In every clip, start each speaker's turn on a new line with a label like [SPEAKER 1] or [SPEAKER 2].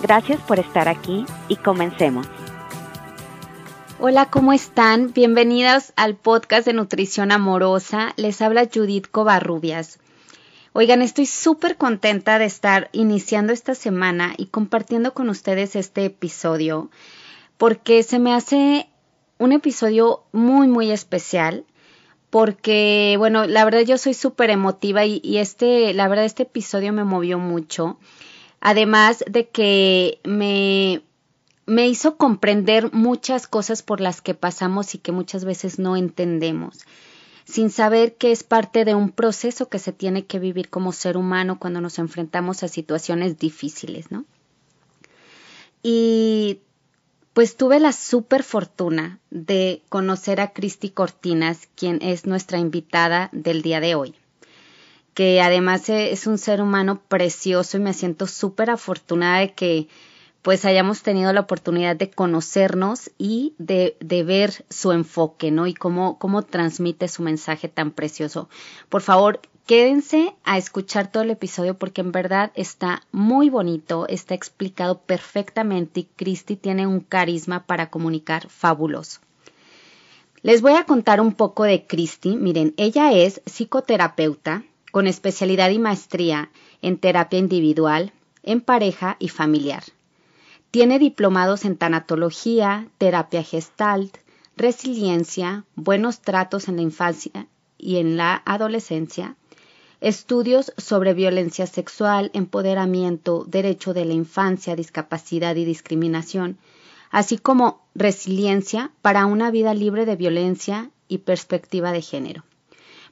[SPEAKER 1] Gracias por estar aquí y comencemos. Hola, ¿cómo están? Bienvenidas al podcast de Nutrición Amorosa. Les habla Judith Covarrubias. Oigan, estoy súper contenta de estar iniciando esta semana y compartiendo con ustedes este episodio porque se me hace un episodio muy, muy especial porque, bueno, la verdad yo soy súper emotiva y, y, este, la verdad este episodio me movió mucho. Además de que me, me hizo comprender muchas cosas por las que pasamos y que muchas veces no entendemos, sin saber que es parte de un proceso que se tiene que vivir como ser humano cuando nos enfrentamos a situaciones difíciles, ¿no? Y pues tuve la super fortuna de conocer a Cristi Cortinas, quien es nuestra invitada del día de hoy, que además es un ser humano precioso y me siento súper afortunada de que pues hayamos tenido la oportunidad de conocernos y de, de, ver su enfoque, ¿no? Y cómo, cómo transmite su mensaje tan precioso. Por favor, Quédense a escuchar todo el episodio porque en verdad está muy bonito, está explicado perfectamente y Christy tiene un carisma para comunicar fabuloso. Les voy a contar un poco de Christy. Miren, ella es psicoterapeuta con especialidad y maestría en terapia individual, en pareja y familiar. Tiene diplomados en tanatología, terapia gestalt, resiliencia, buenos tratos en la infancia y en la adolescencia, Estudios sobre violencia sexual, empoderamiento, derecho de la infancia, discapacidad y discriminación, así como resiliencia para una vida libre de violencia y perspectiva de género.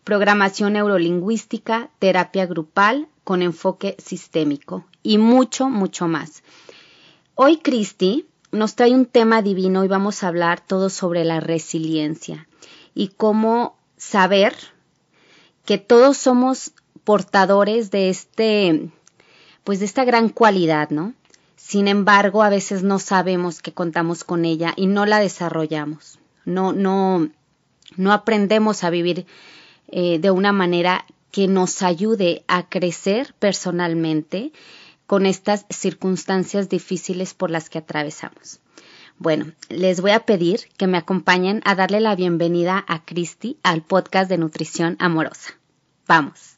[SPEAKER 1] Programación neurolingüística, terapia grupal con enfoque sistémico y mucho, mucho más. Hoy Cristi nos trae un tema divino y vamos a hablar todo sobre la resiliencia y cómo saber que todos somos portadores de este, pues de esta gran cualidad, ¿no? Sin embargo, a veces no sabemos que contamos con ella y no la desarrollamos. No, no, no aprendemos a vivir eh, de una manera que nos ayude a crecer personalmente con estas circunstancias difíciles por las que atravesamos. Bueno, les voy a pedir que me acompañen a darle la bienvenida a Cristi al podcast de Nutrición Amorosa. Vamos.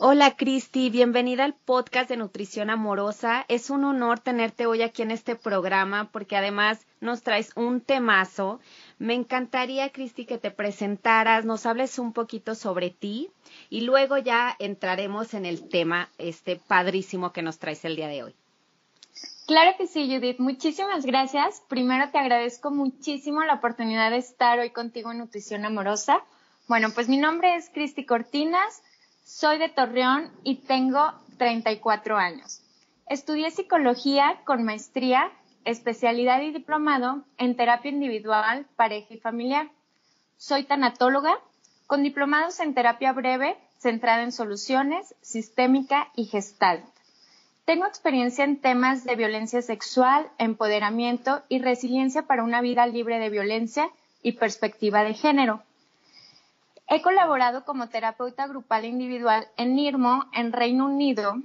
[SPEAKER 1] Hola Cristi, bienvenida al podcast de Nutrición Amorosa. Es un honor tenerte hoy aquí en este programa porque además nos traes un temazo. Me encantaría, Cristi, que te presentaras, nos hables un poquito sobre ti y luego ya entraremos en el tema este padrísimo que nos traes el día de hoy.
[SPEAKER 2] Claro que sí, Judith. Muchísimas gracias. Primero te agradezco muchísimo la oportunidad de estar hoy contigo en Nutrición Amorosa. Bueno, pues mi nombre es Cristi Cortinas, soy de Torreón y tengo 34 años. Estudié psicología con maestría, especialidad y diplomado en terapia individual, pareja y familiar. Soy tanatóloga con diplomados en terapia breve centrada en soluciones, sistémica y gestalt. Tengo experiencia en temas de violencia sexual, empoderamiento y resiliencia para una vida libre de violencia y perspectiva de género. He colaborado como terapeuta grupal e individual en NIRMO, en Reino Unido,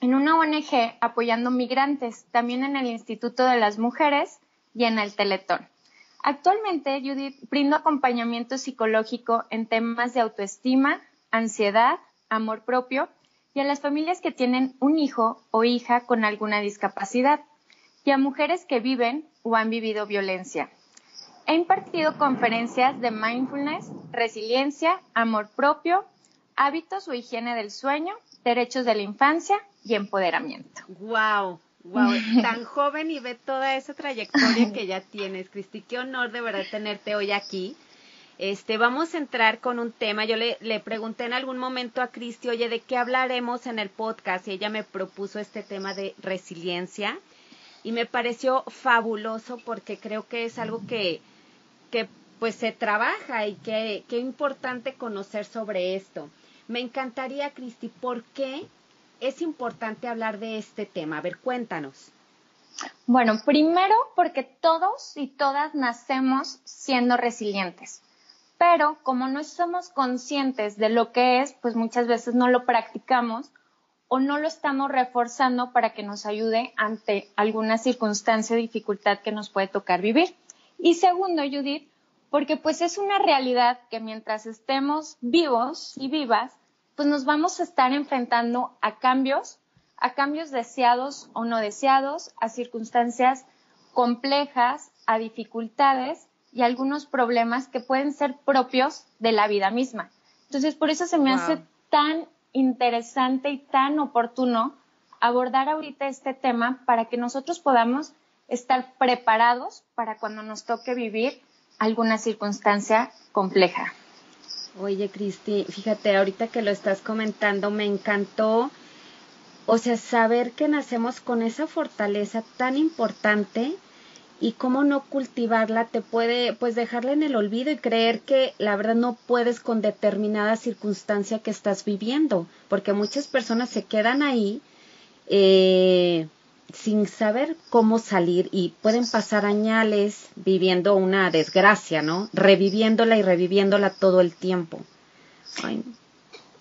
[SPEAKER 2] en una ONG apoyando migrantes, también en el Instituto de las Mujeres y en el Teletón. Actualmente, Judith, brindo acompañamiento psicológico en temas de autoestima, ansiedad, amor propio y a las familias que tienen un hijo o hija con alguna discapacidad y a mujeres que viven o han vivido violencia. He impartido conferencias de mindfulness, resiliencia, amor propio, hábitos o higiene del sueño, derechos de la infancia y empoderamiento.
[SPEAKER 1] ¡Wow! Wow, tan joven y ve toda esa trayectoria que ya tienes, Cristi. Qué honor de verdad tenerte hoy aquí. Este, vamos a entrar con un tema. Yo le, le pregunté en algún momento a Cristi, oye, ¿de qué hablaremos en el podcast? Y ella me propuso este tema de resiliencia. y me pareció fabuloso porque creo que es algo que, que pues se trabaja y que, qué importante conocer sobre esto. Me encantaría, Cristi, ¿por qué es importante hablar de este tema? A ver, cuéntanos.
[SPEAKER 2] Bueno, primero porque todos y todas nacemos siendo resilientes, pero como no somos conscientes de lo que es, pues muchas veces no lo practicamos o no lo estamos reforzando para que nos ayude ante alguna circunstancia o dificultad que nos puede tocar vivir. Y segundo, Judith, porque pues es una realidad que mientras estemos vivos y vivas, pues nos vamos a estar enfrentando a cambios, a cambios deseados o no deseados, a circunstancias complejas, a dificultades y algunos problemas que pueden ser propios de la vida misma. Entonces, por eso se me hace tan interesante y tan oportuno abordar ahorita este tema para que nosotros podamos estar preparados para cuando nos toque vivir alguna circunstancia compleja.
[SPEAKER 1] Oye, Cristi, fíjate, ahorita que lo estás comentando, me encantó, o sea, saber que nacemos con esa fortaleza tan importante y cómo no cultivarla te puede pues dejarla en el olvido y creer que la verdad no puedes con determinada circunstancia que estás viviendo, porque muchas personas se quedan ahí eh, sin saber cómo salir y pueden pasar añales viviendo una desgracia, ¿no? Reviviéndola y reviviéndola todo el tiempo.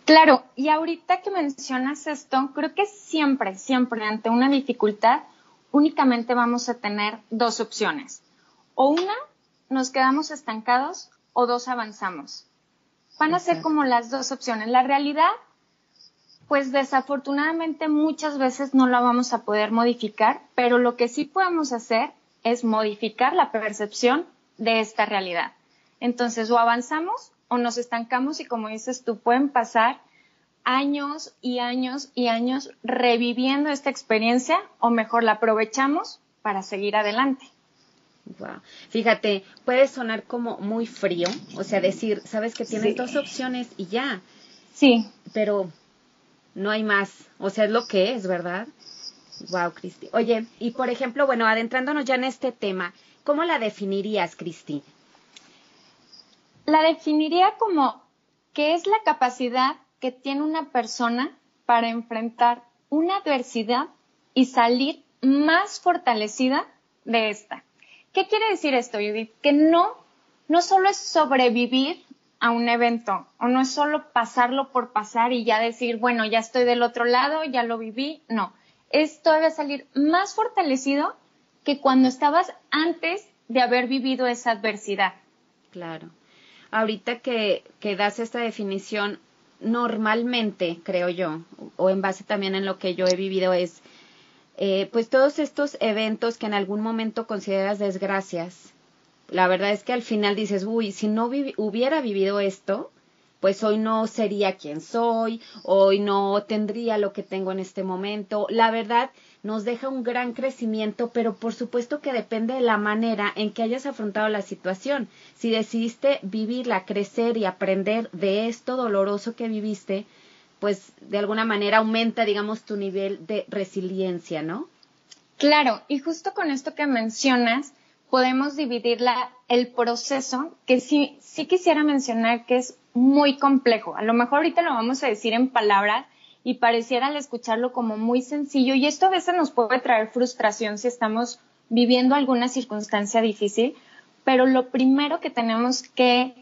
[SPEAKER 2] Claro, y ahorita que mencionas esto, creo que siempre, siempre ante una dificultad, únicamente vamos a tener dos opciones. O una, nos quedamos estancados o dos, avanzamos. Van a ser como las dos opciones. La realidad, pues desafortunadamente muchas veces no la vamos a poder modificar, pero lo que sí podemos hacer es modificar la percepción de esta realidad. Entonces, o avanzamos o nos estancamos y como dices tú, pueden pasar años y años y años reviviendo esta experiencia o mejor la aprovechamos para seguir adelante.
[SPEAKER 1] Wow. Fíjate, puede sonar como muy frío, o sea, decir, sabes que tienes dos opciones y ya.
[SPEAKER 2] Sí.
[SPEAKER 1] Pero no hay más, o sea, es lo que es, ¿verdad? Wow, Cristi. Oye, y por ejemplo, bueno, adentrándonos ya en este tema, ¿cómo la definirías, Cristi?
[SPEAKER 2] La definiría como que es la capacidad que tiene una persona para enfrentar una adversidad y salir más fortalecida de esta. ¿Qué quiere decir esto, Judith? Que no, no solo es sobrevivir a un evento o no es solo pasarlo por pasar y ya decir, bueno, ya estoy del otro lado, ya lo viví. No, esto debe salir más fortalecido que cuando estabas antes de haber vivido esa adversidad.
[SPEAKER 1] Claro. Ahorita que, que das esta definición, normalmente, creo yo, o en base también en lo que yo he vivido, es eh, pues todos estos eventos que en algún momento consideras desgracias. La verdad es que al final dices, uy, si no hubiera vivido esto, pues hoy no sería quien soy, hoy no tendría lo que tengo en este momento. La verdad, nos deja un gran crecimiento, pero por supuesto que depende de la manera en que hayas afrontado la situación. Si decidiste vivirla, crecer y aprender de esto doloroso que viviste, pues de alguna manera aumenta, digamos, tu nivel de resiliencia, ¿no?
[SPEAKER 2] Claro, y justo con esto que mencionas, podemos dividir el proceso, que sí, sí quisiera mencionar que es muy complejo. A lo mejor ahorita lo vamos a decir en palabras, y pareciera al escucharlo como muy sencillo y esto a veces nos puede traer frustración si estamos viviendo alguna circunstancia difícil, pero lo primero que tenemos que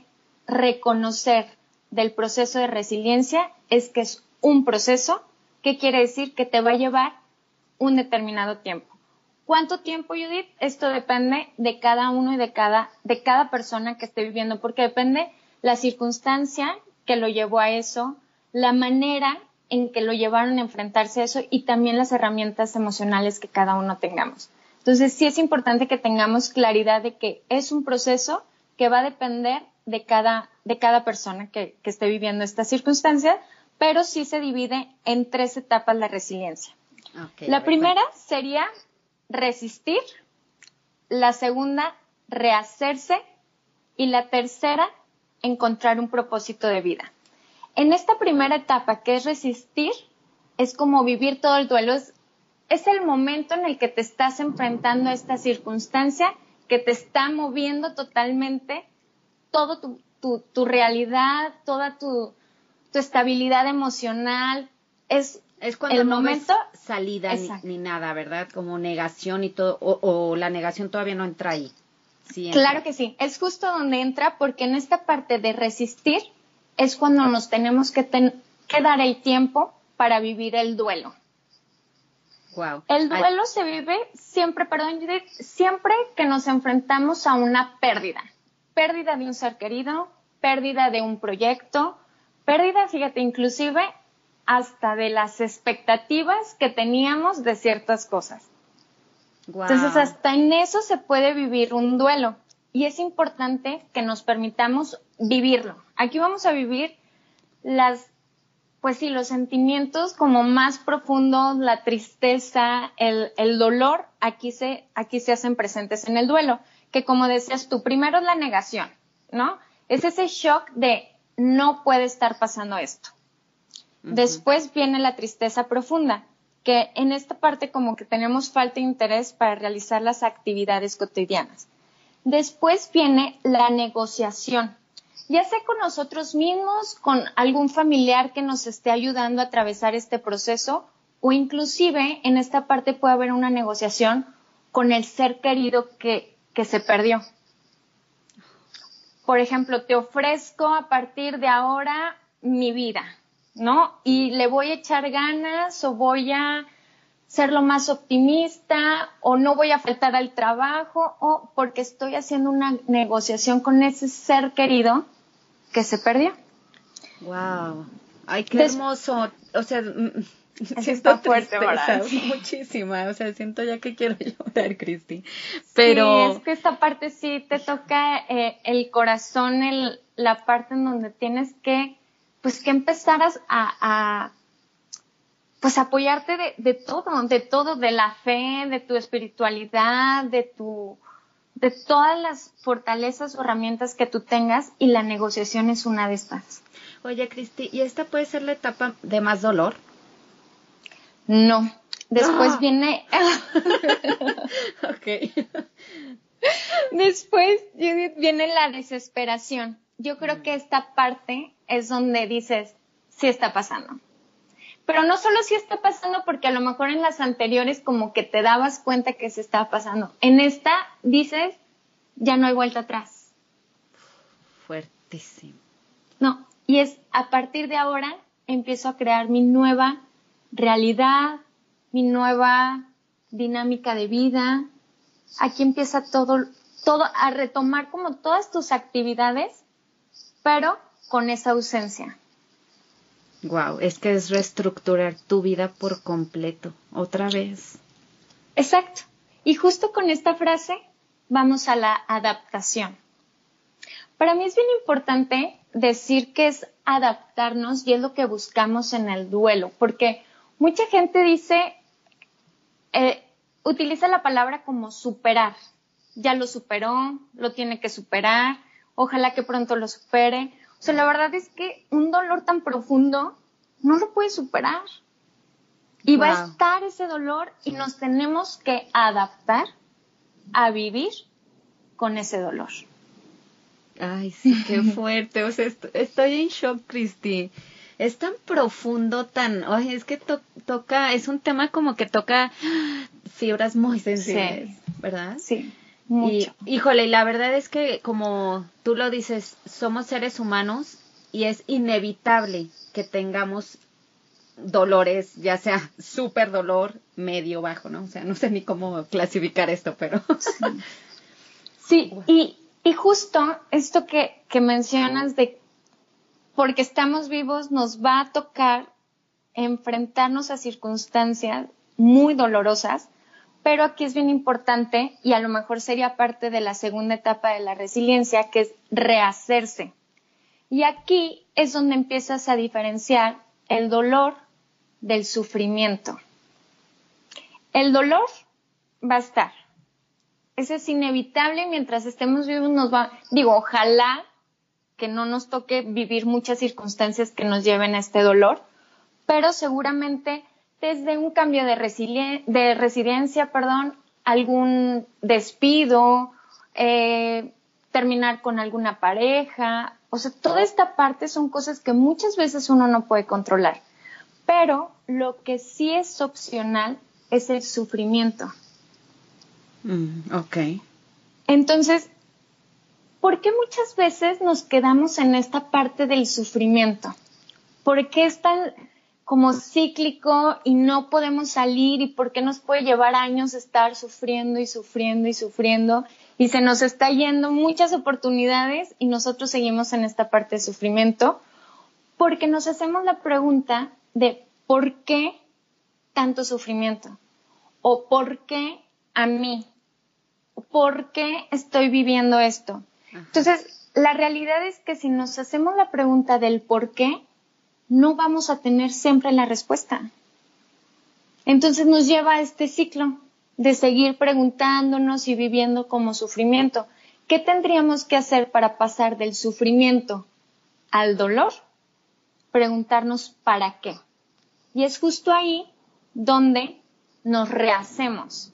[SPEAKER 2] reconocer del proceso de resiliencia es que es un proceso que quiere decir que te va a llevar un determinado tiempo. ¿Cuánto tiempo, Judith? Esto depende de cada uno y de cada, de cada persona que esté viviendo, porque depende la circunstancia que lo llevó a eso, la manera en que lo llevaron a enfrentarse a eso y también las herramientas emocionales que cada uno tengamos. Entonces, sí es importante que tengamos claridad de que es un proceso que va a depender de cada, de cada persona que, esté viviendo esta circunstancia, pero sí se divide en tres etapas la resiliencia. la primera sería resistir, la segunda, rehacerse y la tercera, encontrar un propósito de vida. En esta primera etapa, que es resistir, es como vivir todo el duelo, es el momento en el que te estás enfrentando a esta circunstancia que te está moviendo totalmente todo tu, realidad, toda tu, estabilidad emocional. Es,
[SPEAKER 1] es cuando el momento salida ni, nada, ¿verdad? Como negación y todo, o, la negación todavía no entra ahí.
[SPEAKER 2] claro que sí, es justo donde entra porque en esta parte de resistir es cuando nos tenemos que, que dar el tiempo para vivir el duelo. El duelo se vive siempre, perdón, Judith, siempre que nos enfrentamos a una pérdida. Pérdida de un ser querido, pérdida de un proyecto, pérdida, fíjate, inclusive hasta de las expectativas que teníamos de ciertas cosas. Entonces, hasta en eso se puede vivir un duelo. Y es importante que nos permitamos vivirlo. Aquí vamos a vivir las pues sí, los sentimientos como más profundos, la tristeza, el, dolor, aquí se, aquí se hacen presentes en el duelo, que como decías tú, primero es la negación, ¿no? Es ese shock de no puede estar pasando esto. Después viene la tristeza profunda, que en esta parte como que tenemos falta de interés para realizar las actividades cotidianas. Después viene la negociación, ya sea con nosotros mismos, con algún familiar que nos esté ayudando a atravesar este proceso o inclusive en esta parte puede haber una negociación con el ser querido que, que se perdió. Por ejemplo, te ofrezco a partir de ahora mi vida, ¿no? Y le voy a echar ganas o voy a ser lo más optimista o no voy a faltar al trabajo o porque estoy haciendo una negociación con ese ser querido que se perdió.
[SPEAKER 1] Wow. Ay, qué hermoso. O sea,
[SPEAKER 2] siento fuerte, ¿verdad?
[SPEAKER 1] muchísima. O sea, siento ya que quiero llorar, Cristi. Pero
[SPEAKER 2] sí, es que esta parte sí te toca eh, el corazón, el, la parte en donde tienes que, pues, que empezar a, a pues apoyarte de, de, todo, de todo, de la fe, de tu espiritualidad, de tu, de todas las fortalezas o herramientas que tú tengas y la negociación es una de estas.
[SPEAKER 1] Oye, Cristi, ¿y esta puede ser la etapa de más dolor?
[SPEAKER 2] No. Después ah. viene.
[SPEAKER 1] ok.
[SPEAKER 2] Después viene la desesperación. Yo creo que esta parte es donde dices, sí está pasando. Pero no solo si está pasando porque a lo mejor en las anteriores como que te dabas cuenta que se estaba pasando. En esta dices, ya no hay vuelta atrás.
[SPEAKER 1] Fuertísimo.
[SPEAKER 2] No, y es a partir de ahora empiezo a crear mi nueva realidad, mi nueva dinámica de vida. Aquí empieza todo, todo a retomar como todas tus actividades, pero con esa ausencia.
[SPEAKER 1] Wow, es que es reestructurar tu vida por completo, otra vez.
[SPEAKER 2] Exacto. Y justo con esta frase vamos a la adaptación. Para mí es bien importante decir que es adaptarnos y es lo que buscamos en el duelo, porque mucha gente dice, eh, utiliza la palabra como superar. Ya lo superó, lo tiene que superar, ojalá que pronto lo supere. O sea, la verdad es que un dolor tan profundo no lo puede superar. Y va a estar ese dolor y nos tenemos que adaptar a vivir con ese dolor.
[SPEAKER 1] Ay, sí, qué fuerte. O sea, estoy en shock, Cristi. Es tan profundo, tan, oye, es que toca, es un tema como que toca fibras muy sensibles, ¿verdad?
[SPEAKER 2] Sí.
[SPEAKER 1] Y, híjole, la verdad es que como tú lo dices, somos seres humanos y es inevitable que tengamos dolores, ya sea súper dolor, medio, bajo, ¿no? O sea, no sé ni cómo clasificar esto, pero...
[SPEAKER 2] Sí, y, y, justo esto que, que mencionas de porque estamos vivos nos va a tocar enfrentarnos a circunstancias muy dolorosas, pero aquí es bien importante y a lo mejor sería parte de la segunda etapa de la resiliencia, que es rehacerse. Y aquí es donde empiezas a diferenciar el dolor del sufrimiento. El dolor va a estar. Eso es inevitable mientras estemos vivos nos va, digo, ojalá que no nos toque vivir muchas circunstancias que nos lleven a este dolor, pero seguramente desde un cambio de, de residencia, perdón, algún despido, eh, terminar con alguna pareja. O sea, toda esta parte son cosas que muchas veces uno no puede controlar. Pero lo que sí es opcional es el sufrimiento.
[SPEAKER 1] Mm, ok.
[SPEAKER 2] Entonces, ¿por qué muchas veces nos quedamos en esta parte del sufrimiento? ¿Por qué es tan como cíclico y no podemos salir y por qué nos puede llevar años estar sufriendo y sufriendo y sufriendo. Y se nos está yendo muchas oportunidades y nosotros seguimos en esta parte de sufrimiento porque nos hacemos la pregunta de por qué tanto sufrimiento o por qué a mí, por qué estoy viviendo esto. Entonces, la realidad es que si nos hacemos la pregunta del por qué, no vamos a tener siempre la respuesta. Entonces nos lleva a este ciclo de seguir preguntándonos y viviendo como sufrimiento. ¿Qué tendríamos que hacer para pasar del sufrimiento al dolor? Preguntarnos para qué. Y es justo ahí donde nos rehacemos,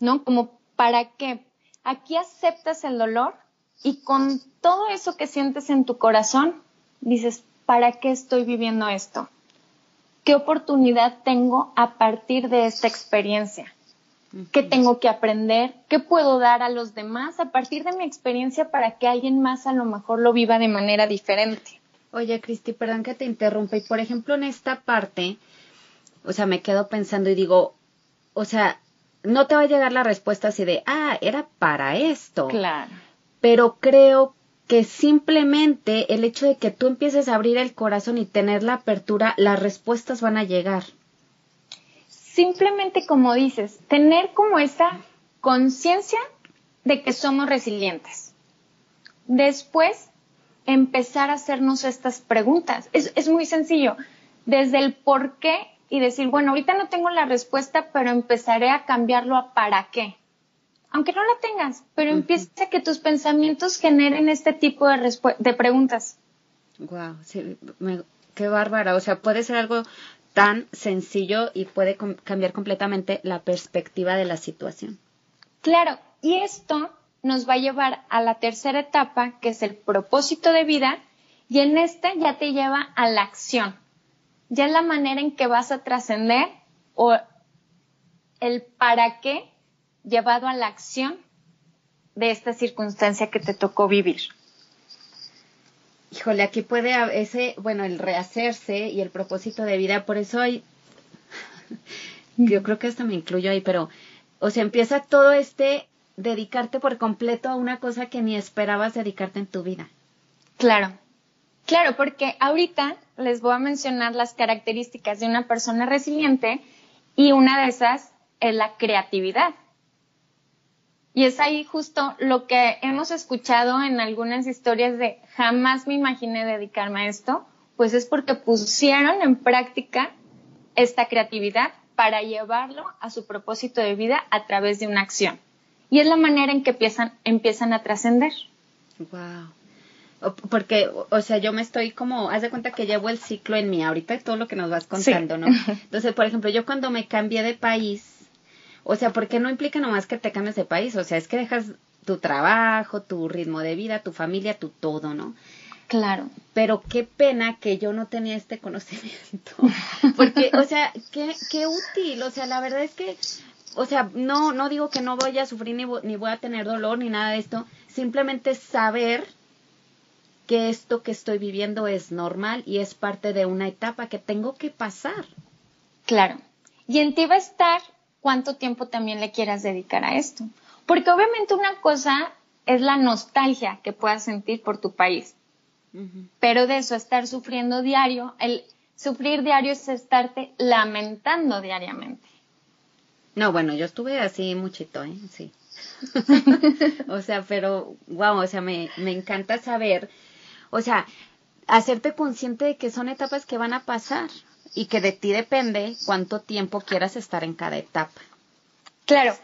[SPEAKER 2] ¿no? Como para qué. Aquí aceptas el dolor y con todo eso que sientes en tu corazón, dices, ¿para qué estoy viviendo esto? ¿Qué oportunidad tengo a partir de esta experiencia? ¿Qué tengo que aprender? ¿Qué puedo dar a los demás a partir de mi experiencia para que alguien más a lo mejor lo viva de manera diferente?
[SPEAKER 1] Oye, Cristi, perdón que te interrumpa. Y por ejemplo, en esta parte, o sea, me quedo pensando y digo, o sea, no te va a llegar la respuesta así de, ah, era para esto.
[SPEAKER 2] Claro.
[SPEAKER 1] Pero creo que simplemente el hecho de que tú empieces a abrir el corazón y tener la apertura, las respuestas van a llegar.
[SPEAKER 2] Simplemente como dices, tener como esa conciencia de que somos resilientes. Después, empezar a hacernos estas preguntas. Es, es muy sencillo. Desde el por qué y decir, bueno, ahorita no tengo la respuesta, pero empezaré a cambiarlo a para qué aunque no la tengas, pero empieza a que tus pensamientos generen este tipo de, de preguntas.
[SPEAKER 1] Wow, sí, qué bárbara. O sea, puede ser algo tan sencillo y puede cambiar completamente la perspectiva de la situación.
[SPEAKER 2] Claro, y esto nos va a llevar a la tercera etapa, que es el propósito de vida, y en esta ya te lleva a la acción. Ya es la manera en que vas a trascender o el para qué llevado a la acción de esta circunstancia que te tocó vivir.
[SPEAKER 1] Híjole, aquí puede ese, bueno, el rehacerse y el propósito de vida, por eso hay, yo creo que hasta me incluyo ahí, pero, o sea, empieza todo este dedicarte por completo a una cosa que ni esperabas dedicarte en tu vida.
[SPEAKER 2] Claro, claro, porque ahorita les voy a mencionar las características de una persona resiliente y una de esas es la creatividad. Y es ahí justo lo que hemos escuchado en algunas historias de jamás me imaginé dedicarme a esto, pues es porque pusieron en práctica esta creatividad para llevarlo a su propósito de vida a través de una acción. Y es la manera en que empiezan, empiezan a trascender.
[SPEAKER 1] Wow. Porque, o sea, yo me estoy como, haz de cuenta que llevo el ciclo en mí, ahorita todo lo que nos vas contando, ¿no? Entonces, por ejemplo, yo cuando me cambié de país, o sea, porque no implica nomás que te cambies de país, o sea, es que dejas tu trabajo, tu ritmo de vida, tu familia, tu todo, ¿no?
[SPEAKER 2] Claro.
[SPEAKER 1] Pero qué pena que yo no tenía este conocimiento. Porque, o sea, qué, qué útil. O sea, la verdad es que, o sea, no, no digo que no voy a sufrir ni, ni voy a tener dolor ni nada de esto. Simplemente saber que esto que estoy viviendo es normal y es parte de una etapa que tengo que pasar.
[SPEAKER 2] Claro. Y en ti va a estar cuánto tiempo también le quieras dedicar a esto. Porque obviamente una cosa es la nostalgia que puedas sentir por tu país. Pero de eso, estar sufriendo diario, el sufrir diario es estarte lamentando diariamente.
[SPEAKER 1] No, bueno, yo estuve así muchito, ¿eh? Sí. o sea, pero, wow, o sea, me, me encanta saber, o sea, hacerte consciente de que son etapas que van a pasar y que de ti depende cuánto tiempo quieras estar en cada etapa.
[SPEAKER 2] Claro,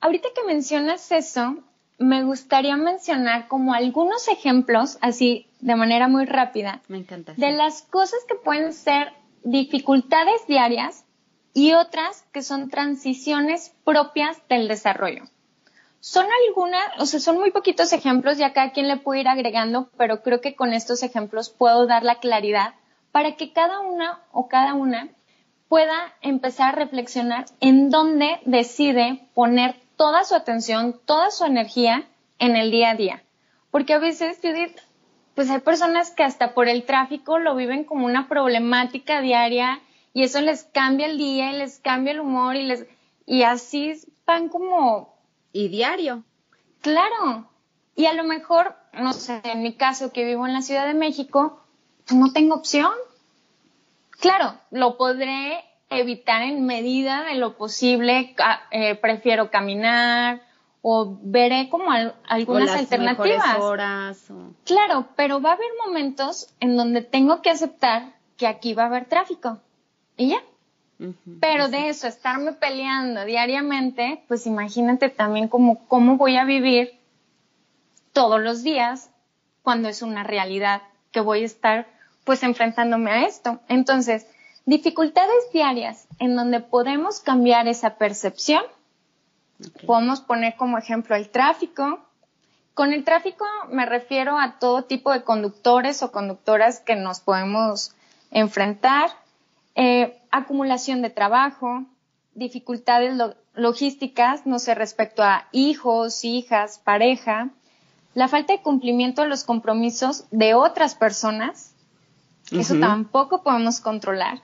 [SPEAKER 2] ahorita que mencionas eso, me gustaría mencionar como algunos ejemplos, así de manera muy rápida,
[SPEAKER 1] me encanta,
[SPEAKER 2] de las cosas que pueden ser dificultades diarias y otras que son transiciones propias del desarrollo. Son algunas, o sea, son muy poquitos ejemplos, ya cada quien le puede ir agregando, pero creo que con estos ejemplos puedo dar la claridad para que cada una o cada una pueda empezar a reflexionar en dónde decide poner toda su atención, toda su energía en el día a día. Porque a veces, Judith, pues hay personas que hasta por el tráfico lo viven como una problemática diaria y eso les cambia el día y les cambia el humor y les y así van como
[SPEAKER 1] y diario.
[SPEAKER 2] Claro. Y a lo mejor, no sé, en mi caso que vivo en la Ciudad de México, no tengo opción. Claro, lo podré evitar en medida de lo posible, eh, prefiero caminar o veré como algunas alternativas.
[SPEAKER 1] Horas,
[SPEAKER 2] Claro, pero va a haber momentos en donde tengo que aceptar que aquí va a haber tráfico y ya. pero de eso, estarme peleando diariamente, pues imagínate también cómo, cómo voy a vivir todos los días cuando es una realidad que voy a estar pues enfrentándome a esto. Entonces, dificultades diarias en donde podemos cambiar esa percepción. Podemos poner como ejemplo el tráfico. Con el tráfico me refiero a todo tipo de conductores o conductoras que nos podemos enfrentar. Eh, acumulación de trabajo, dificultades logísticas, no sé, respecto a hijos, hijas, pareja, la falta de cumplimiento de los compromisos de otras personas, eso tampoco podemos controlar.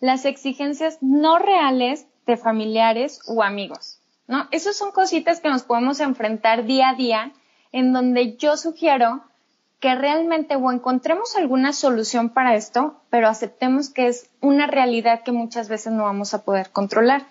[SPEAKER 2] Las exigencias no reales de familiares o amigos, ¿no? Esas son cositas que nos podemos enfrentar día a día, en donde yo sugiero que realmente o encontremos alguna solución para esto, pero aceptemos que es una realidad que muchas veces no vamos a poder controlar.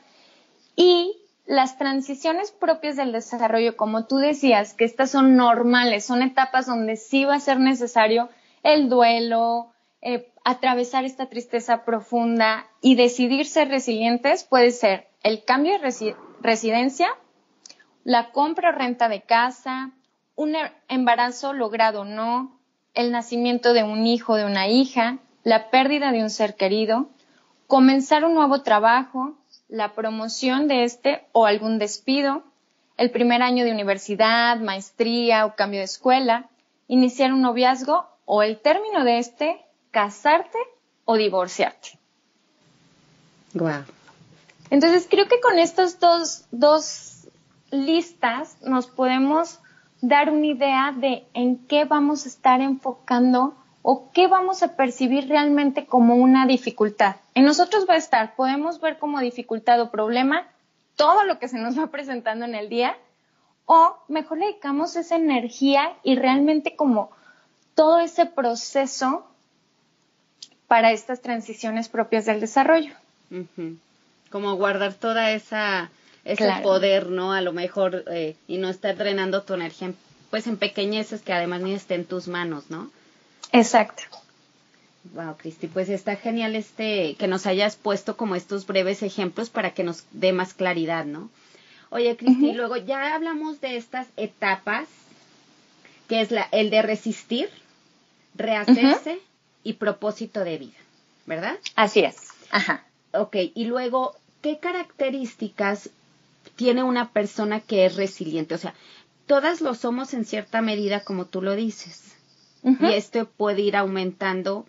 [SPEAKER 2] Y las transiciones propias del desarrollo, como tú decías, que estas son normales, son etapas donde sí va a ser necesario el duelo, eh, atravesar esta tristeza profunda y decidir ser resilientes, puede ser el cambio de residencia, la compra o renta de casa, un e-, embarazo logrado o no, el nacimiento de un hijo o de una hija, la pérdida de un ser querido, comenzar un nuevo trabajo, la promoción de este o algún despido, el primer año de universidad, maestría o cambio de escuela, iniciar un noviazgo o el término de este, casarte o divorciarte.
[SPEAKER 1] Wow.
[SPEAKER 2] Entonces creo que con estas dos, dos listas nos podemos dar una idea de en qué vamos a estar enfocando o qué vamos a percibir realmente como una dificultad. En nosotros va a estar, podemos ver como dificultad o problema todo lo que se nos va presentando en el día o mejor le dedicamos esa energía y realmente como todo ese proceso para estas transiciones propias del desarrollo.
[SPEAKER 1] Como guardar toda esa ese poder, ¿no? A lo mejor eh, y no estar drenando tu energía pues en pequeñeces que además ni esté en tus manos, ¿no?
[SPEAKER 2] Exacto.
[SPEAKER 1] Wow, Cristi, pues está genial este que nos hayas puesto como estos breves ejemplos para que nos dé más claridad, ¿no? Oye, Cristi, luego ya hablamos de estas etapas, que es la, el de resistir, rehacerse y propósito de vida, ¿verdad?
[SPEAKER 2] Así es. Ajá.
[SPEAKER 1] Ok, y luego, ¿qué características tiene una persona que es resiliente? O sea, todas lo somos en cierta medida, como tú lo dices. Y esto puede ir aumentando,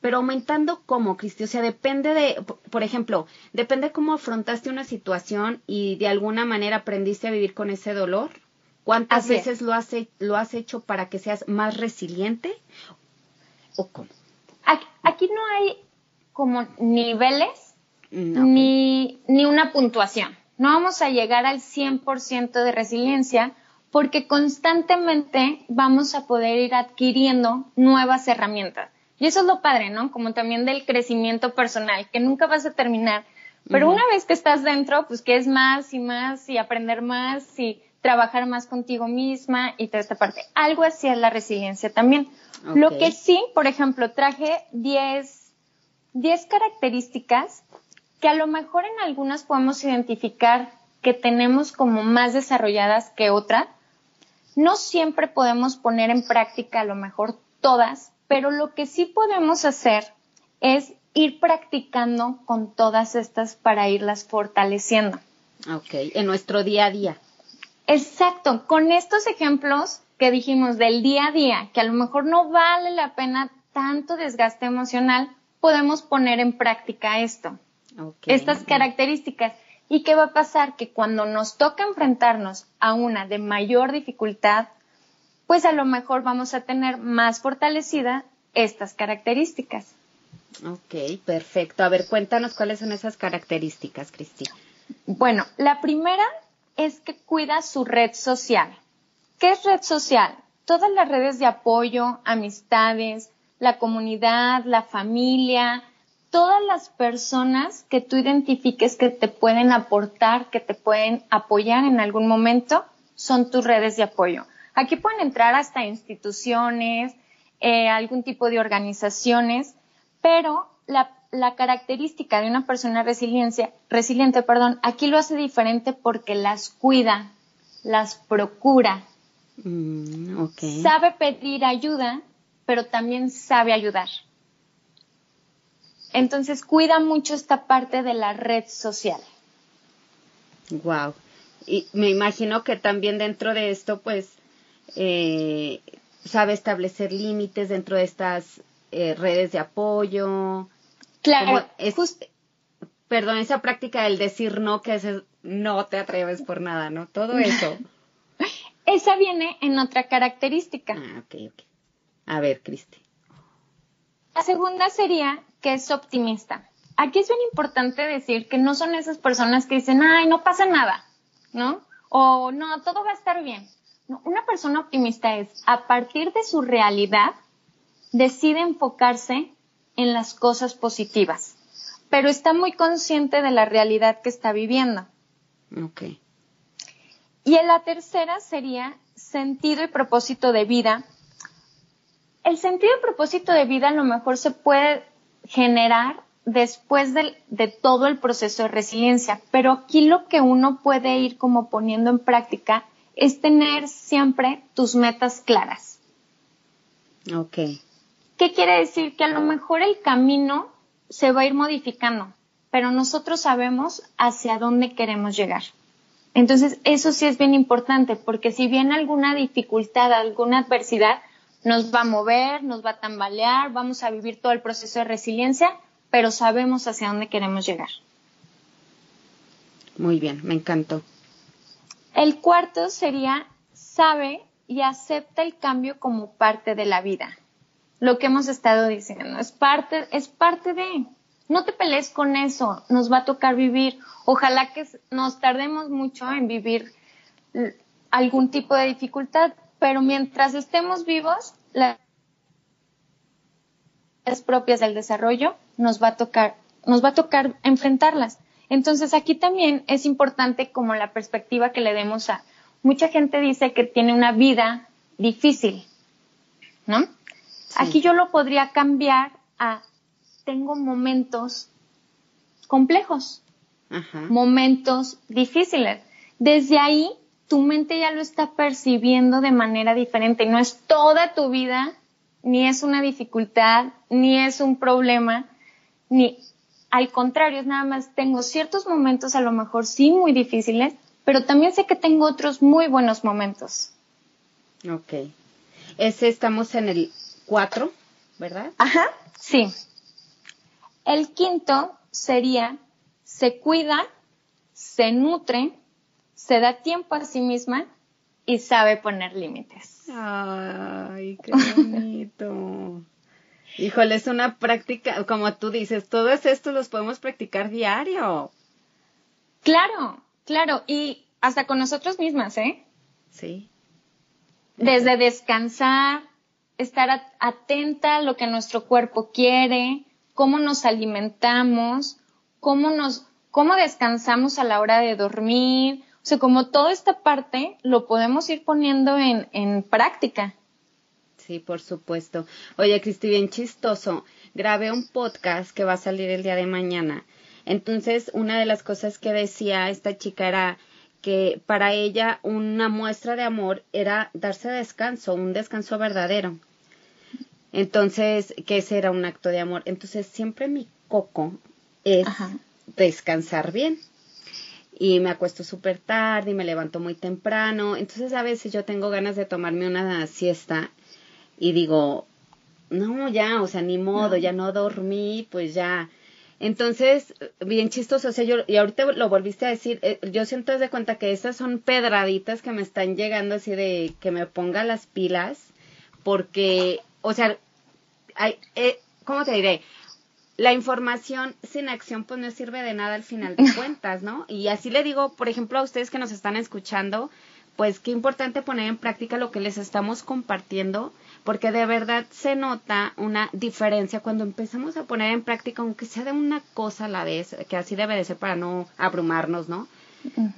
[SPEAKER 1] pero aumentando cómo, Cristi, o sea, depende de, por ejemplo, depende cómo afrontaste una situación y de alguna manera aprendiste a vivir con ese dolor. ¿Cuántas veces lo has, lo has hecho para que seas más resiliente? ¿O cómo?
[SPEAKER 2] Aquí, no hay como niveles ni, ni una puntuación. No vamos a llegar al 100% de resiliencia porque constantemente vamos a poder ir adquiriendo nuevas herramientas. Y eso es lo padre, ¿no? Como también del crecimiento personal, que nunca vas a terminar. Pero una vez que estás dentro, pues que es más y más y aprender más y trabajar más contigo misma y toda esta parte. Algo así es la resiliencia también. Lo que sí, por ejemplo, traje 10, 10 características que a lo mejor en algunas podemos identificar que tenemos como más desarrolladas que otras, no siempre podemos poner en práctica a lo mejor todas, pero lo que sí podemos hacer es ir practicando con todas estas para irlas fortaleciendo.
[SPEAKER 1] Ok, en nuestro día a día.
[SPEAKER 2] Exacto, con estos ejemplos que dijimos del día a día, que a lo mejor no vale la pena tanto desgaste emocional, podemos poner en práctica esto, estas características. ¿Y qué va a pasar? Que cuando nos toca enfrentarnos a una de mayor dificultad, pues a lo mejor vamos a tener más fortalecida estas características.
[SPEAKER 1] Ok, perfecto. A ver, cuéntanos cuáles son esas características, Cristina.
[SPEAKER 2] Bueno, la primera es que cuida su red social. ¿Qué es red social? Todas las redes de apoyo, amistades, la comunidad, la familia, todas las personas que tú identifiques que te pueden aportar, que te pueden apoyar en algún momento, son tus redes de apoyo. Aquí pueden entrar hasta instituciones, eh, algún tipo de organizaciones, pero la, característica de una persona resiliente, perdón, aquí lo hace diferente porque las cuida, las procura, mm, sabe pedir ayuda, pero también sabe ayudar. Entonces cuida mucho esta parte de la red social.
[SPEAKER 1] Wow. Y me imagino que también dentro de esto, pues, eh, sabe establecer límites dentro de estas eh, redes de apoyo.
[SPEAKER 2] Claro.
[SPEAKER 1] perdón, esa práctica del decir no, que es no te atreves por nada, ¿no? Todo eso.
[SPEAKER 2] esa viene en otra característica.
[SPEAKER 1] Ah, ok, ok. A ver, Cristi.
[SPEAKER 2] La segunda sería que es optimista. Aquí es bien importante decir que no son esas personas que dicen, ay, no pasa nada, ¿no? O no, todo va a estar bien. una persona optimista es, a partir de su realidad, decide enfocarse en las cosas positivas, pero está muy consciente de la realidad que está viviendo.
[SPEAKER 1] Ok.
[SPEAKER 2] Y en la tercera sería sentido y propósito de vida. El sentido y propósito de vida a lo mejor se puede generar después de, de, todo el proceso de resiliencia, pero aquí lo que uno puede ir como poniendo en práctica es tener siempre tus metas claras.
[SPEAKER 1] Ok.
[SPEAKER 2] ¿Qué quiere decir? Que a lo mejor el camino se va a ir modificando, pero nosotros sabemos hacia dónde queremos llegar. Entonces, eso sí es bien importante, porque si viene alguna dificultad, alguna adversidad, nos va a mover, nos va a tambalear, vamos a vivir todo el proceso de resiliencia, pero sabemos hacia dónde queremos llegar.
[SPEAKER 1] Muy bien, me encantó.
[SPEAKER 2] El cuarto sería, sabe y acepta el cambio como parte de la vida lo que hemos estado diciendo. Es parte, es parte de. No te pelees con eso, nos va a tocar vivir. Ojalá que nos tardemos mucho en vivir algún tipo de dificultad, pero mientras estemos vivos, las propias del desarrollo nos va a tocar, nos va a tocar enfrentarlas. Entonces aquí también es importante como la perspectiva que le demos a mucha gente dice que tiene una vida difícil, ¿no? Aquí yo lo podría cambiar a tengo momentos complejos, momentos difíciles. Desde ahí tu mente ya lo está percibiendo de manera diferente. No es toda tu vida, ni es una dificultad, ni es un problema, ni al contrario, es nada más tengo ciertos momentos a lo mejor sí muy difíciles, pero también sé que tengo otros muy buenos momentos.
[SPEAKER 1] Ok. Ese estamos en el cuatro, ¿verdad?
[SPEAKER 2] Ajá, sí. El quinto sería, se cuida, se nutre, se da tiempo a sí misma y sabe poner límites.
[SPEAKER 1] Ay, qué bonito. Híjole, es una práctica, como tú dices, todos estos los podemos practicar diario.
[SPEAKER 2] Claro, claro, y hasta con nosotros mismas, ¿eh?
[SPEAKER 1] Sí.
[SPEAKER 2] Desde descansar, estar atenta a lo que nuestro cuerpo quiere, cómo nos alimentamos, cómo nos, cómo descansamos a la hora de dormir. O sea, como toda esta parte lo podemos ir poniendo en, en práctica.
[SPEAKER 1] Sí, por supuesto. Oye, Cristi, bien chistoso. Grabé un podcast que va a salir el día de mañana. Entonces, una de las cosas que decía esta chica era que para ella una muestra de amor era darse descanso, un descanso verdadero. Entonces, que ese era un acto de amor. Entonces, siempre mi coco es descansar bien. Y me acuesto súper tarde y me levanto muy temprano. Entonces a veces yo tengo ganas de tomarme una siesta y digo, no, ya, o sea, ni modo, ya no dormí, pues ya. Entonces, bien chistoso, o sea, yo, y ahorita lo volviste a decir, eh, yo siento de cuenta que esas son pedraditas que me están llegando así de que me ponga las pilas, porque, o sea, hay, eh, ¿cómo te diré? La información sin acción pues no sirve de nada al final de cuentas, ¿no? Y así le digo, por ejemplo, a ustedes que nos están escuchando, pues qué importante poner en práctica lo que les estamos compartiendo, porque de verdad se nota una diferencia cuando empezamos a poner en práctica, aunque sea de una cosa a la vez, que así debe de ser para no abrumarnos, ¿no?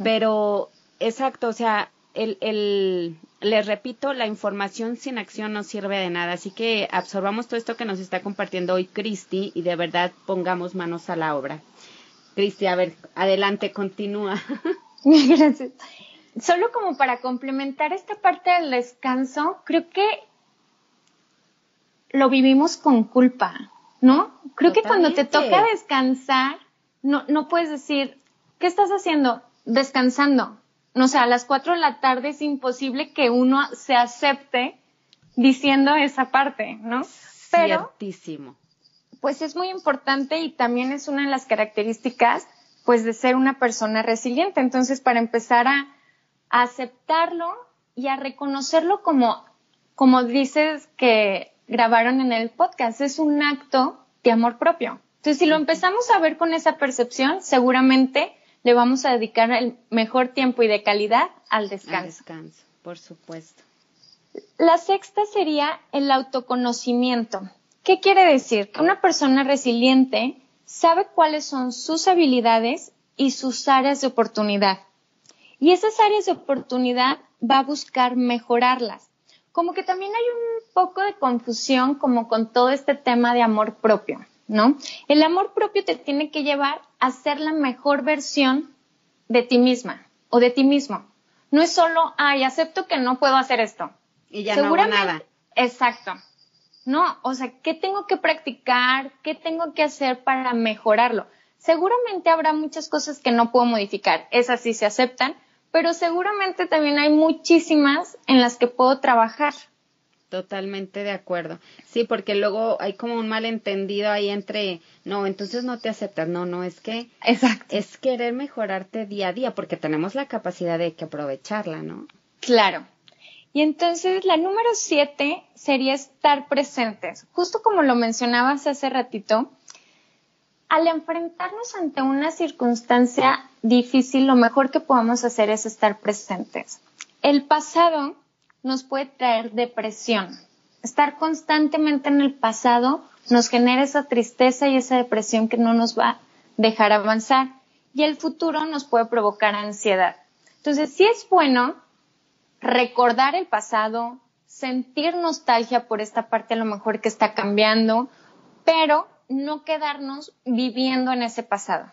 [SPEAKER 1] Pero, exacto, o sea, el, el, les repito, la información sin acción no sirve de nada, así que absorbamos todo esto que nos está compartiendo hoy Cristi y de verdad pongamos manos a la obra. Cristi, a ver, adelante, continúa.
[SPEAKER 2] Gracias. Solo como para complementar esta parte del descanso, creo que lo vivimos con culpa, ¿no? Creo que cuando te toca descansar, no, no puedes decir, ¿qué estás haciendo? Descansando no sé, a las cuatro de la tarde es imposible que uno se acepte diciendo esa parte, ¿no?
[SPEAKER 1] Pero, Ciertísimo.
[SPEAKER 2] Pues es muy importante y también es una de las características, pues, de ser una persona resiliente. Entonces, para empezar a, aceptarlo y a reconocerlo como, como dices que grabaron en el podcast, es un acto de amor propio. Entonces, si lo empezamos a ver con esa percepción, seguramente le vamos a dedicar el mejor tiempo y de calidad al descanso. Al
[SPEAKER 1] descanso, por supuesto.
[SPEAKER 2] La sexta sería el autoconocimiento. ¿Qué quiere decir? Que una persona resiliente sabe cuáles son sus habilidades y sus áreas de oportunidad. Y esas áreas de oportunidad va a buscar mejorarlas. Como que también hay un poco de confusión como con todo este tema de amor propio. ¿no? El amor propio te tiene que llevar a ser la mejor versión de ti misma o de ti mismo. No es solo, ay, acepto que no puedo hacer esto.
[SPEAKER 1] Y ya no hago nada.
[SPEAKER 2] Exacto. No, o sea, ¿qué tengo que practicar? ¿Qué tengo que hacer para mejorarlo? Seguramente habrá muchas cosas que no puedo modificar, esas sí se aceptan, pero seguramente también hay muchísimas en las que puedo trabajar.
[SPEAKER 1] Totalmente de acuerdo. Sí, porque luego hay como un malentendido ahí entre, no, entonces no te aceptas. No, no, es que
[SPEAKER 2] Exacto.
[SPEAKER 1] es querer mejorarte día a día, porque tenemos la capacidad de que aprovecharla, ¿no?
[SPEAKER 2] Claro. Y entonces la número siete sería estar presentes. Justo como lo mencionabas hace ratito, al enfrentarnos ante una circunstancia difícil, lo mejor que podemos hacer es estar presentes. El pasado nos puede traer depresión. Estar constantemente en el pasado nos genera esa tristeza y esa depresión que no nos va a dejar avanzar y el futuro nos puede provocar ansiedad. Entonces, sí es bueno recordar el pasado, sentir nostalgia por esta parte a lo mejor que está cambiando, pero no quedarnos viviendo en ese pasado.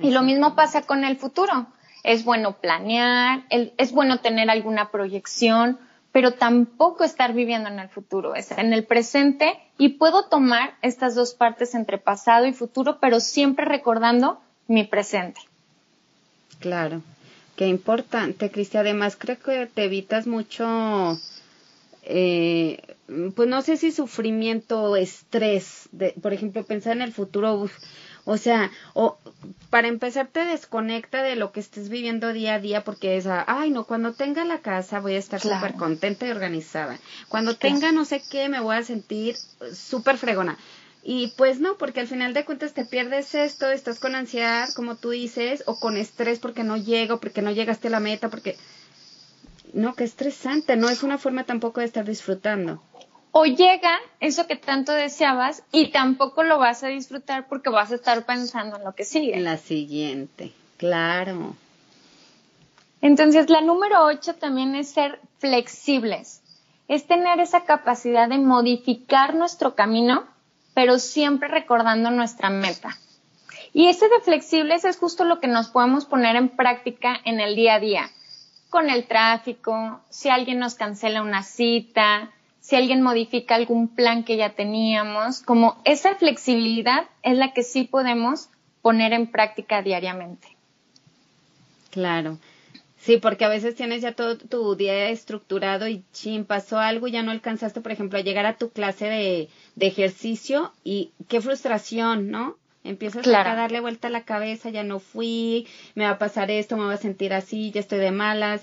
[SPEAKER 2] Y lo mismo pasa con el futuro es bueno planear, es bueno tener alguna proyección, pero tampoco estar viviendo en el futuro, es en el presente y puedo tomar estas dos partes entre pasado y futuro, pero siempre recordando mi presente.
[SPEAKER 1] Claro, qué importante, Cristi. Además, creo que te evitas mucho, eh, pues no sé si sufrimiento o estrés, de, por ejemplo, pensar en el futuro, o sea, o para empezar te desconecta de lo que estés viviendo día a día porque es, ay, no, cuando tenga la casa voy a estar súper contenta y organizada. Cuando tenga no sé qué me voy a sentir súper fregona. Y pues no, porque al final de cuentas te pierdes esto, estás con ansiedad, como tú dices, o con estrés porque no llego, porque no llegaste a la meta, porque... No, qué estresante, no es una forma tampoco de estar disfrutando
[SPEAKER 2] o llega eso que tanto deseabas y tampoco lo vas a disfrutar porque vas a estar pensando en lo que sigue.
[SPEAKER 1] En la siguiente, claro.
[SPEAKER 2] Entonces, la número ocho también es ser flexibles. Es tener esa capacidad de modificar nuestro camino, pero siempre recordando nuestra meta. Y ese de flexibles es justo lo que nos podemos poner en práctica en el día a día. Con el tráfico, si alguien nos cancela una cita, si alguien modifica algún plan que ya teníamos, como esa flexibilidad es la que sí podemos poner en práctica diariamente.
[SPEAKER 1] Claro. Sí, porque a veces tienes ya todo tu día estructurado y chin, pasó algo y ya no alcanzaste, por ejemplo, a llegar a tu clase de, de ejercicio y qué frustración, ¿no? Empiezas a darle vuelta a la cabeza, ya no fui, me va a pasar esto, me voy a sentir así, ya estoy de malas.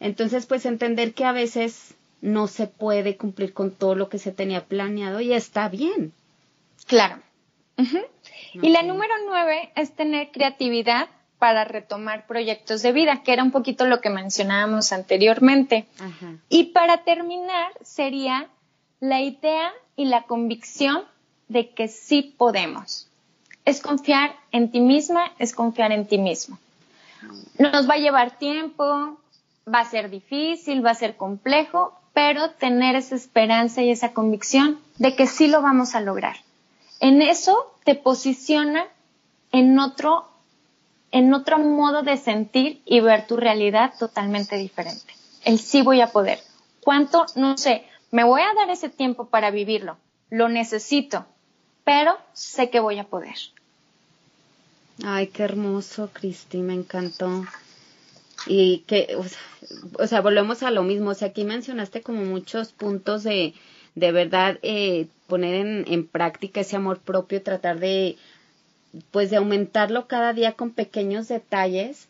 [SPEAKER 1] Entonces, pues entender que a veces no se puede cumplir con todo lo que se tenía planeado y está bien.
[SPEAKER 2] Claro. Y la número nueve es tener creatividad para retomar proyectos de vida, que era un poquito lo que mencionábamos anteriormente. Y para terminar sería la idea y la convicción de que sí podemos. Es confiar en ti misma, es confiar en ti mismo. Nos va a llevar tiempo, va a ser difícil, va a ser complejo, pero tener esa esperanza y esa convicción de que sí lo vamos a lograr. En eso te posiciona en otro, en otro modo de sentir y ver tu realidad totalmente diferente. El sí voy a poder. ¿Cuánto? No sé. Me voy a dar ese tiempo para vivirlo. Lo necesito, pero sé que voy a poder.
[SPEAKER 1] Ay, qué hermoso, Cristi, me encantó. Y que, o sea, volvemos a lo mismo. O sea, aquí mencionaste como muchos puntos de, de verdad, eh, poner en, en práctica ese amor propio, tratar de, pues, de aumentarlo cada día con pequeños detalles,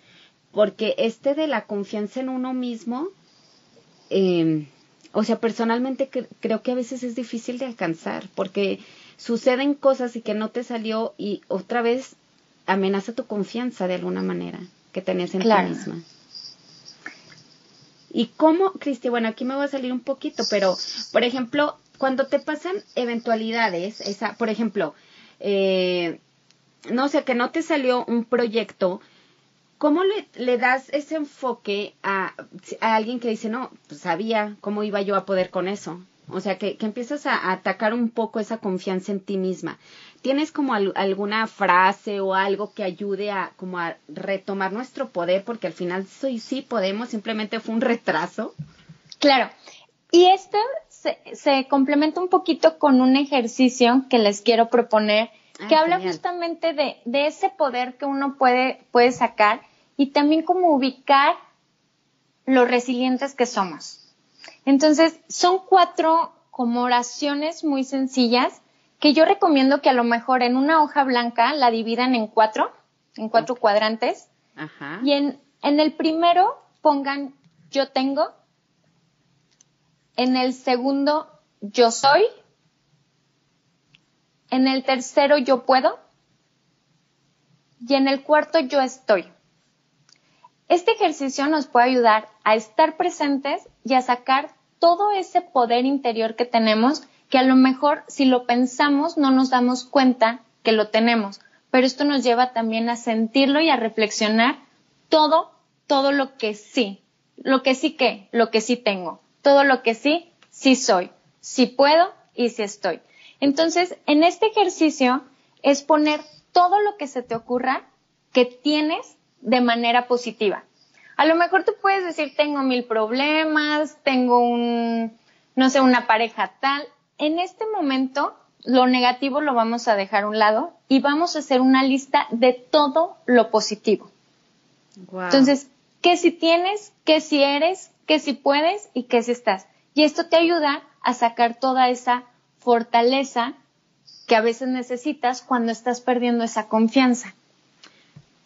[SPEAKER 1] porque este de la confianza en uno mismo, eh, o sea, personalmente creo que a veces es difícil de alcanzar, porque suceden cosas y que no te salió y otra vez amenaza tu confianza de alguna manera que tenías en ti misma. ¿Y cómo, Cristi? Bueno, aquí me voy a salir un poquito, pero, por ejemplo, cuando te pasan eventualidades, esa, por ejemplo, eh, no sé, que no te salió un proyecto, ¿cómo le, das ese enfoque a, a, alguien que dice, no, pues sabía cómo iba yo a poder con eso? O sea, que, que empiezas a, atacar un poco esa confianza en ti misma. ¿Tienes como alguna frase o algo que ayude a como a retomar nuestro poder? Porque al final sí, sí podemos, simplemente fue un retraso.
[SPEAKER 2] Claro. Y esto se, se complementa un poquito con un ejercicio que les quiero proponer, ah, que habla justamente de, de ese poder que uno puede, puede sacar y también como ubicar lo resilientes que somos. Entonces, son cuatro como oraciones muy sencillas que yo recomiendo que a lo mejor en una hoja blanca la dividan en cuatro, en cuatro cuadrantes. Ajá. Y en, en el primero pongan yo tengo. En el segundo, yo soy. En el tercero, yo puedo. Y en el cuarto, yo estoy. Este ejercicio nos puede ayudar a estar presentes y a sacar todo ese poder interior que tenemos que a lo mejor si lo pensamos no nos damos cuenta que lo tenemos, pero esto nos lleva también a sentirlo y a reflexionar todo, todo lo que sí, lo que sí que, lo que sí tengo, todo lo que sí, sí soy, sí puedo y sí estoy. Entonces, en este ejercicio es poner todo lo que se te ocurra que tienes de manera positiva. A lo mejor tú puedes decir, tengo mil problemas, tengo un, no sé, una pareja tal. En este momento, lo negativo lo vamos a dejar a un lado y vamos a hacer una lista de todo lo positivo. Entonces, ¿qué si tienes, qué si eres, qué si puedes y qué si estás? Y esto te ayuda a sacar toda esa fortaleza que a veces necesitas cuando estás perdiendo esa confianza.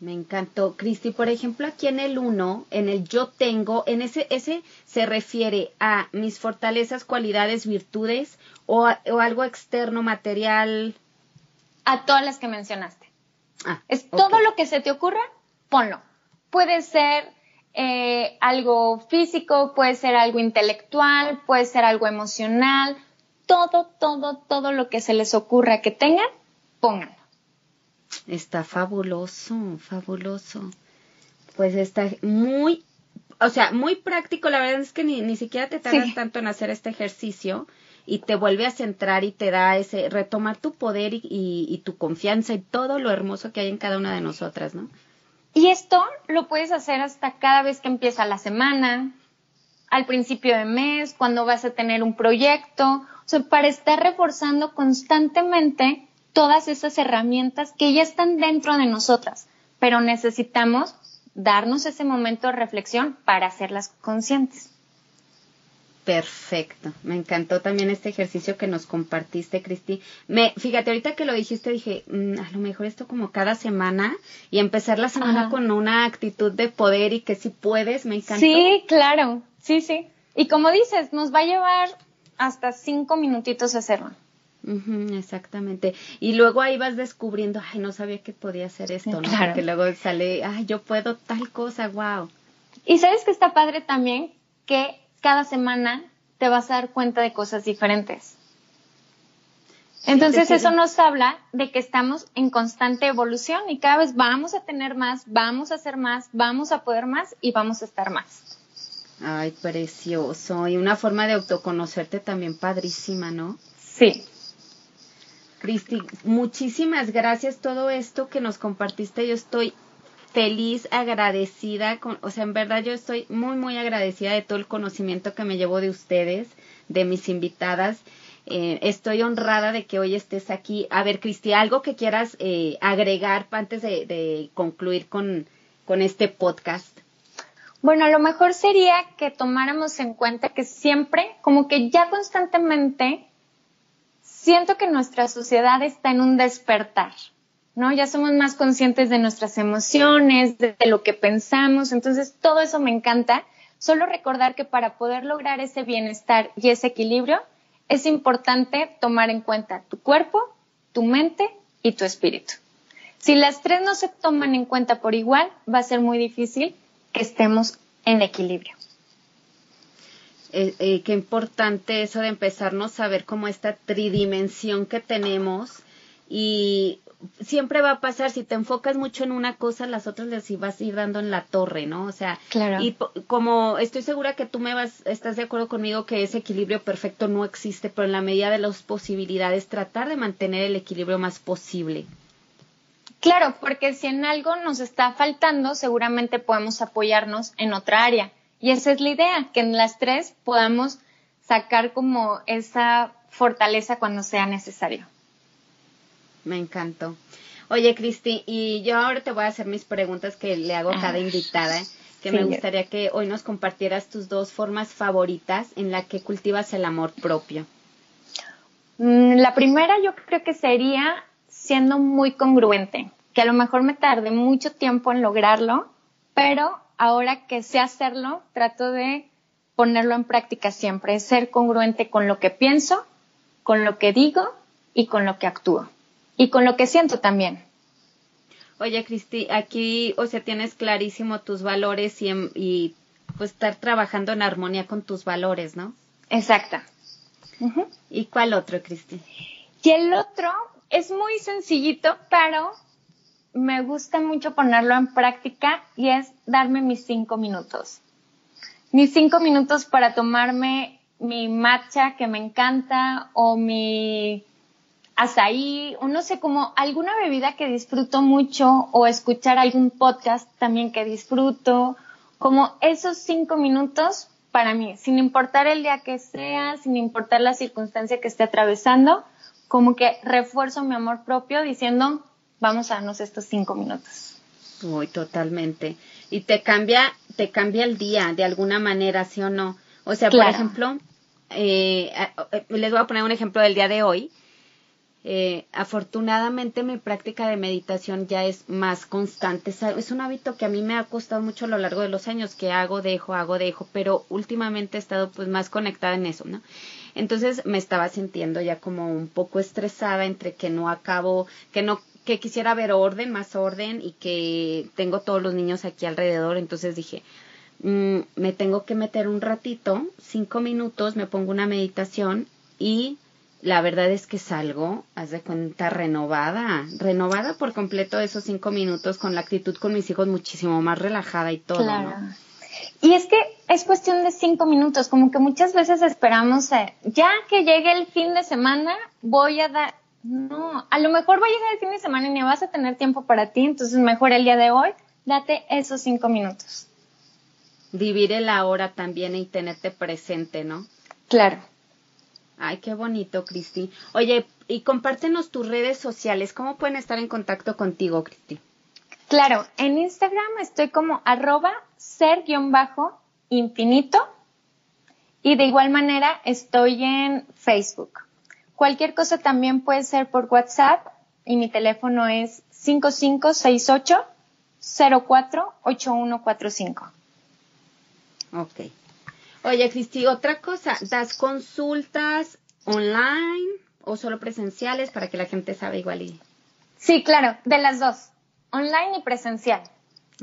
[SPEAKER 1] Me encantó. Cristi, por ejemplo, aquí en el 1, en el yo tengo, en ese, ese se refiere a mis fortalezas, cualidades, virtudes o, algo externo, material.
[SPEAKER 2] A todas las que mencionaste. Ah, es todo lo que se te ocurra, ponlo. Puede ser eh, algo físico, puede ser algo intelectual, puede ser algo emocional. Todo, todo, todo lo que se les ocurra que tengan, pongan.
[SPEAKER 1] Está fabuloso, fabuloso. Pues está muy, o sea, muy práctico. La verdad es que ni, ni siquiera te tardas tanto en hacer este ejercicio y te vuelve a centrar y te da ese, retomar tu poder y, y, tu confianza y todo lo hermoso que hay en cada una de nosotras, ¿no?
[SPEAKER 2] Y esto lo puedes hacer hasta cada vez que empieza la semana, al principio de mes, cuando vas a tener un proyecto, o sea, para estar reforzando constantemente todas esas herramientas que ya están dentro de nosotras, pero necesitamos darnos ese momento de reflexión para hacerlas conscientes.
[SPEAKER 1] Perfecto, me encantó también este ejercicio que nos compartiste, Cristi. Me, fíjate, ahorita que lo dijiste dije, mm, a lo mejor esto como cada semana y empezar la semana con una actitud de poder y que si puedes, me encantó.
[SPEAKER 2] Sí, claro, sí, sí. Y como dices, nos va a llevar hasta cinco minutitos hacerlo.
[SPEAKER 1] Exactamente. Y luego ahí vas descubriendo, ay, no sabía que podía hacer esto, ¿no? Porque luego sale, ay, yo puedo tal cosa, wow.
[SPEAKER 2] Y sabes que está padre también que cada semana te vas a dar cuenta de cosas diferentes. Entonces eso nos habla de que estamos en constante evolución y cada vez vamos a tener más, vamos a hacer más, vamos a poder más y vamos a estar más.
[SPEAKER 1] Ay, precioso. Y una forma de autoconocerte también padrísima, ¿no?
[SPEAKER 2] Sí.
[SPEAKER 1] Cristi, muchísimas gracias todo esto que nos compartiste. Yo estoy feliz, agradecida, con, o sea, en verdad yo estoy muy, muy agradecida de todo el conocimiento que me llevo de ustedes, de mis invitadas. Eh, estoy honrada de que hoy estés aquí. A ver, Cristi, algo que quieras eh, agregar antes de, concluir con, con este podcast.
[SPEAKER 2] Bueno, lo mejor sería que tomáramos en cuenta que siempre, como que ya constantemente, siento que nuestra sociedad está en un despertar. ¿no? Ya somos más conscientes de nuestras emociones, de, lo que pensamos, entonces todo eso me encanta. Solo recordar que para poder lograr ese bienestar y ese equilibrio, es importante tomar en cuenta tu cuerpo, tu mente y tu espíritu. Si las tres no se toman en cuenta por igual, va a ser muy difícil que estemos en equilibrio.
[SPEAKER 1] Eh, eh, qué importante eso de empezarnos a ver como esta tridimensión que tenemos y siempre va a pasar, si te enfocas mucho en una cosa, las otras les vas a ir dando en la torre, ¿no? O sea, y como estoy segura que tú me vas, estás de acuerdo conmigo que ese equilibrio perfecto no existe, pero en la medida de las posibilidades, tratar de mantener el equilibrio más posible.
[SPEAKER 2] Claro, porque si en algo nos está faltando, seguramente podemos apoyarnos en otra área. Y esa es la idea, que en las tres podamos sacar como esa fortaleza cuando sea necesario
[SPEAKER 1] me encantó. Oye, Cristi, y yo ahora te voy a hacer mis preguntas que le hago a cada ah, invitada, que me gustaría que hoy nos compartieras tus dos formas favoritas en la que cultivas el amor propio.
[SPEAKER 2] Mm, la primera yo creo que sería siendo muy congruente, que a lo mejor me tarde mucho tiempo en lograrlo, pero ahora que sé hacerlo, trato de ponerlo en práctica siempre, ser congruente con lo que pienso, con lo que digo y con lo que actúo y con lo que siento también.
[SPEAKER 1] Oye, Cristi, aquí, o sea, tienes clarísimo tus valores y, y pues estar trabajando en armonía con tus valores, ¿no?
[SPEAKER 2] Exacta.
[SPEAKER 1] ¿Y cuál otro, Cristi?
[SPEAKER 2] Y el otro es muy sencillito, pero me gusta mucho ponerlo en práctica y es darme mis cinco minutos. Mis cinco minutos para tomarme mi matcha que me encanta o mi azaí, o no sé, como alguna bebida que disfruto mucho o escuchar algún podcast también que disfruto, como esos cinco minutos para mí, sin importar el día que sea, sin importar la circunstancia que esté atravesando, como que refuerzo mi amor propio diciendo, vamos a darnos estos cinco minutos.
[SPEAKER 1] Uy, totalmente. Y te cambia, te cambia el día de alguna manera, ¿sí o no? O sea, por ejemplo, eh, eh, les voy a poner un ejemplo del día de hoy. Eh, afortunadamente mi práctica de meditación ya es más constante. Es un hábito que a mí me ha costado mucho a lo largo de los años, que hago, dejo, hago, dejo, pero últimamente he estado pues más conectada en eso, ¿no? Entonces me estaba sintiendo ya como un poco estresada entre que no acabo, que no que quisiera ver orden, más orden y que tengo todos los niños aquí alrededor, entonces dije, mm, me tengo que meter un ratito, cinco minutos, me pongo una meditación y la verdad es que salgo, haz de cuenta, renovada, renovada por completo esos cinco minutos con la actitud con mis hijos muchísimo más relajada y todo, claro.
[SPEAKER 2] Y es que es cuestión de cinco minutos, como que muchas veces esperamos, eh, ya que llegue el fin de semana, voy a dar, no, a lo mejor va a llegar el fin de semana y ni vas a tener tiempo para ti, entonces mejor el día de hoy, date esos cinco minutos.
[SPEAKER 1] vivir el ahora también y tenerte presente, ¿no?
[SPEAKER 2] Claro.
[SPEAKER 1] Ay, qué bonito, Cristi. Oye, y compártenos tus redes sociales. ¿Cómo pueden estar en contacto contigo, Cristi?
[SPEAKER 2] Claro, en Instagram estoy como arroba ser-infinito y de igual manera estoy en Facebook. Cualquier cosa también puede ser por WhatsApp y mi teléfono es 5568 048145.
[SPEAKER 1] Ok. Oye, Cristi, otra cosa, ¿das consultas online o solo presenciales para que la gente sabe igual y...
[SPEAKER 2] Sí, claro, de las dos, online y presencial.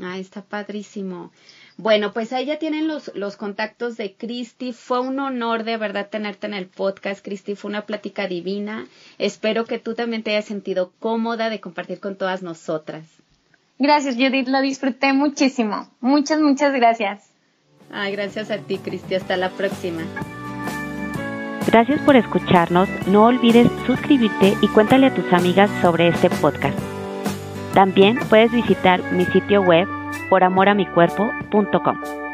[SPEAKER 1] Ah, está padrísimo. Bueno, pues ahí ya tienen los, los contactos de Cristi. Fue un honor de verdad tenerte en el podcast, Cristi. Fue una plática divina. Espero que tú también te hayas sentido cómoda de compartir con todas nosotras.
[SPEAKER 2] Gracias, Judith. Lo disfruté muchísimo. Muchas, muchas gracias.
[SPEAKER 1] Ay, gracias a ti, Cristi. Hasta la próxima.
[SPEAKER 3] Gracias por escucharnos. No olvides suscribirte y cuéntale a tus amigas sobre este podcast. También puedes visitar mi sitio web poramoramicuerpo.com.